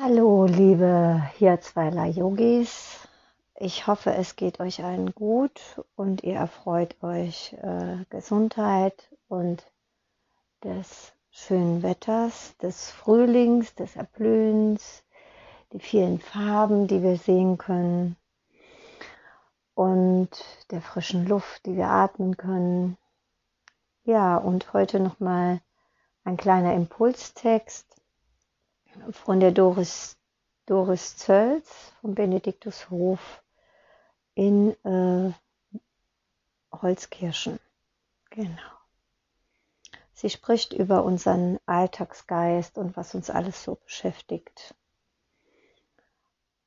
Hallo, liebe Hirzweiler Yogis. Ich hoffe, es geht euch allen gut und ihr erfreut euch äh, Gesundheit und des schönen Wetters, des Frühlings, des Erblühens, die vielen Farben, die wir sehen können und der frischen Luft, die wir atmen können. Ja, und heute nochmal ein kleiner Impulstext von der Doris, Doris Zölz vom Benediktushof in äh, Holzkirchen. Genau. Sie spricht über unseren Alltagsgeist und was uns alles so beschäftigt.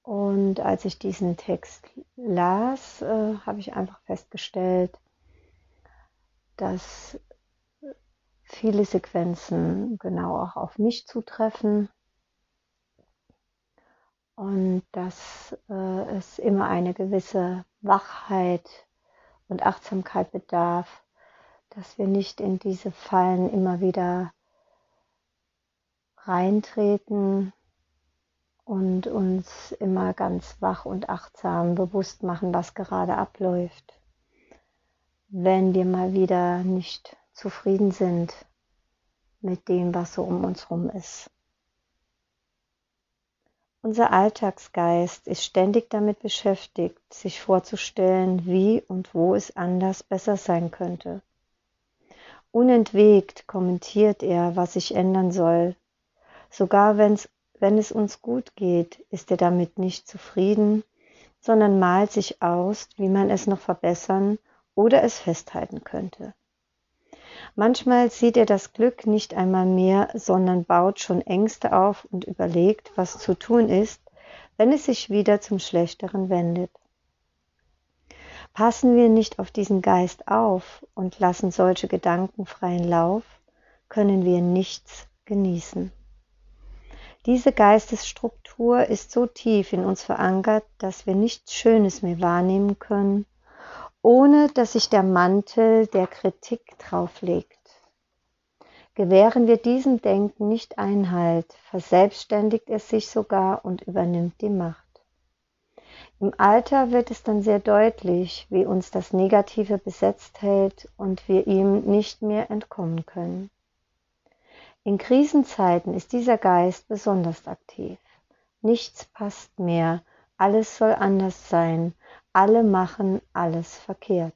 Und als ich diesen Text las, äh, habe ich einfach festgestellt, dass viele Sequenzen genau auch auf mich zutreffen und dass äh, es immer eine gewisse Wachheit und Achtsamkeit bedarf, dass wir nicht in diese Fallen immer wieder reintreten und uns immer ganz wach und achtsam bewusst machen, was gerade abläuft. Wenn wir mal wieder nicht zufrieden sind mit dem, was so um uns herum ist. Unser Alltagsgeist ist ständig damit beschäftigt, sich vorzustellen, wie und wo es anders besser sein könnte. Unentwegt kommentiert er, was sich ändern soll. Sogar wenn's, wenn es uns gut geht, ist er damit nicht zufrieden, sondern malt sich aus, wie man es noch verbessern oder es festhalten könnte. Manchmal sieht er das Glück nicht einmal mehr, sondern baut schon Ängste auf und überlegt, was zu tun ist, wenn es sich wieder zum Schlechteren wendet. Passen wir nicht auf diesen Geist auf und lassen solche Gedanken freien Lauf, können wir nichts genießen. Diese Geistesstruktur ist so tief in uns verankert, dass wir nichts Schönes mehr wahrnehmen können, ohne dass sich der Mantel der Kritik drauflegt. Gewähren wir diesem Denken nicht Einhalt, verselbstständigt es sich sogar und übernimmt die Macht. Im Alter wird es dann sehr deutlich, wie uns das Negative besetzt hält und wir ihm nicht mehr entkommen können. In Krisenzeiten ist dieser Geist besonders aktiv. Nichts passt mehr, alles soll anders sein, alle machen alles verkehrt.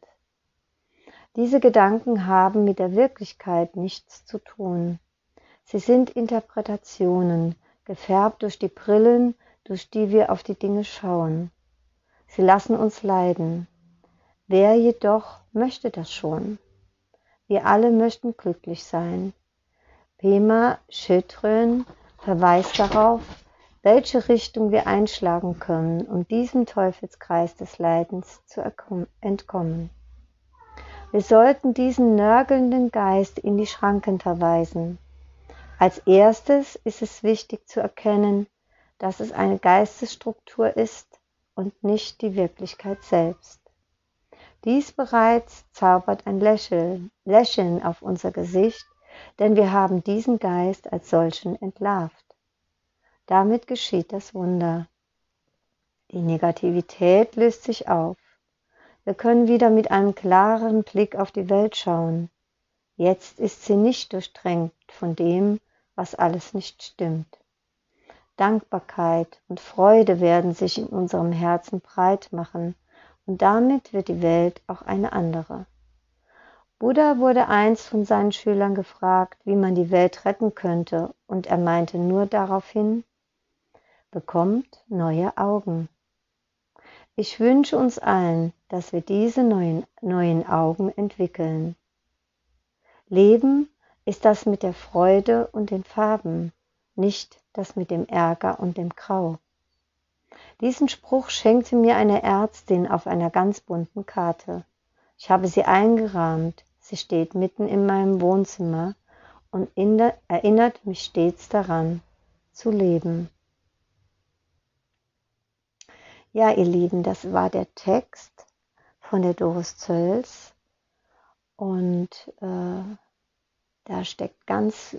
Diese Gedanken haben mit der Wirklichkeit nichts zu tun. Sie sind Interpretationen, gefärbt durch die Brillen, durch die wir auf die Dinge schauen. Sie lassen uns leiden. Wer jedoch möchte das schon? Wir alle möchten glücklich sein. Pema Schütrön verweist darauf, welche Richtung wir einschlagen können, um diesem Teufelskreis des Leidens zu entkommen. Wir sollten diesen nörgelnden Geist in die Schranken verweisen. Als erstes ist es wichtig zu erkennen, dass es eine Geistesstruktur ist und nicht die Wirklichkeit selbst. Dies bereits zaubert ein Lächeln, Lächeln auf unser Gesicht, denn wir haben diesen Geist als solchen entlarvt. Damit geschieht das Wunder. Die Negativität löst sich auf. Wir können wieder mit einem klaren Blick auf die Welt schauen. Jetzt ist sie nicht durchdrängt von dem, was alles nicht stimmt. Dankbarkeit und Freude werden sich in unserem Herzen breit machen und damit wird die Welt auch eine andere. Buddha wurde einst von seinen Schülern gefragt, wie man die Welt retten könnte, und er meinte nur darauf hin, bekommt neue Augen. Ich wünsche uns allen, dass wir diese neuen, neuen Augen entwickeln. Leben ist das mit der Freude und den Farben, nicht das mit dem Ärger und dem Grau. Diesen Spruch schenkte mir eine Ärztin auf einer ganz bunten Karte. Ich habe sie eingerahmt, sie steht mitten in meinem Wohnzimmer und erinnert mich stets daran, zu leben. Ja, ihr Lieben, das war der Text von der Doris Zölz. Und äh, da steckt ganz,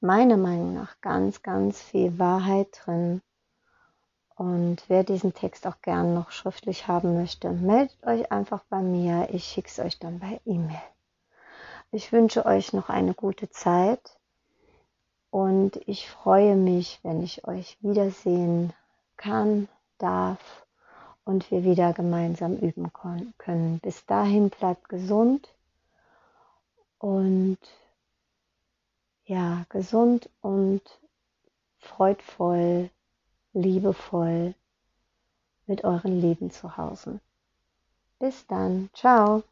meiner Meinung nach, ganz, ganz viel Wahrheit drin. Und wer diesen Text auch gern noch schriftlich haben möchte, meldet euch einfach bei mir. Ich schicke es euch dann bei E-Mail. Ich wünsche euch noch eine gute Zeit und ich freue mich, wenn ich euch wiedersehen kann, darf und wir wieder gemeinsam üben können. Bis dahin bleibt gesund und ja, gesund und freudvoll liebevoll mit euren Lieben zu Hause. Bis dann. Ciao.